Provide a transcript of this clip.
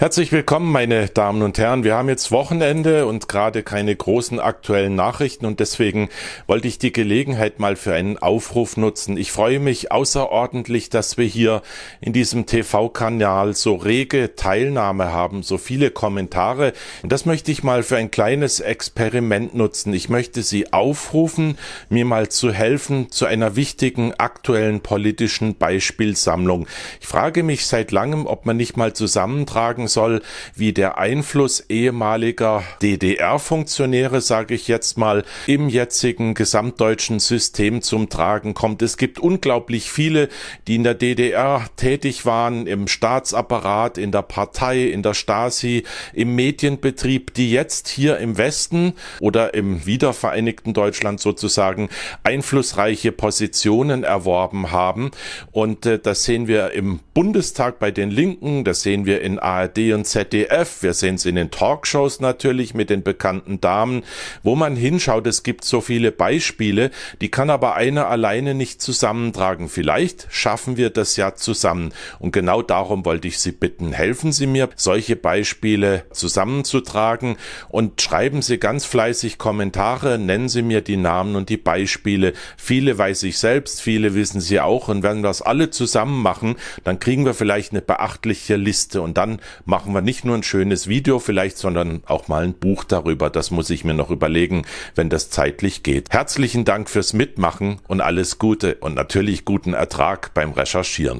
Herzlich willkommen, meine Damen und Herren. Wir haben jetzt Wochenende und gerade keine großen aktuellen Nachrichten und deswegen wollte ich die Gelegenheit mal für einen Aufruf nutzen. Ich freue mich außerordentlich, dass wir hier in diesem TV-Kanal so rege Teilnahme haben, so viele Kommentare. Und das möchte ich mal für ein kleines Experiment nutzen. Ich möchte Sie aufrufen, mir mal zu helfen zu einer wichtigen aktuellen politischen Beispielsammlung. Ich frage mich seit langem, ob man nicht mal zusammentragen soll, wie der Einfluss ehemaliger DDR-Funktionäre, sage ich jetzt mal, im jetzigen gesamtdeutschen System zum Tragen kommt. Es gibt unglaublich viele, die in der DDR tätig waren, im Staatsapparat, in der Partei, in der Stasi, im Medienbetrieb, die jetzt hier im Westen oder im wiedervereinigten Deutschland sozusagen einflussreiche Positionen erworben haben. Und äh, das sehen wir im Bundestag bei den Linken, das sehen wir in ARD und ZDF, wir sehen es in den Talkshows natürlich mit den bekannten Damen, wo man hinschaut, es gibt so viele Beispiele, die kann aber einer alleine nicht zusammentragen. Vielleicht schaffen wir das ja zusammen. Und genau darum wollte ich Sie bitten, helfen Sie mir, solche Beispiele zusammenzutragen und schreiben Sie ganz fleißig Kommentare, nennen Sie mir die Namen und die Beispiele. Viele weiß ich selbst, viele wissen Sie auch. Und wenn wir das alle zusammen machen, dann kriegen wir vielleicht eine beachtliche Liste und dann machen wir nicht nur ein schönes Video vielleicht, sondern auch mal ein Buch darüber. Das muss ich mir noch überlegen, wenn das zeitlich geht. Herzlichen Dank fürs Mitmachen und alles Gute und natürlich guten Ertrag beim Recherchieren.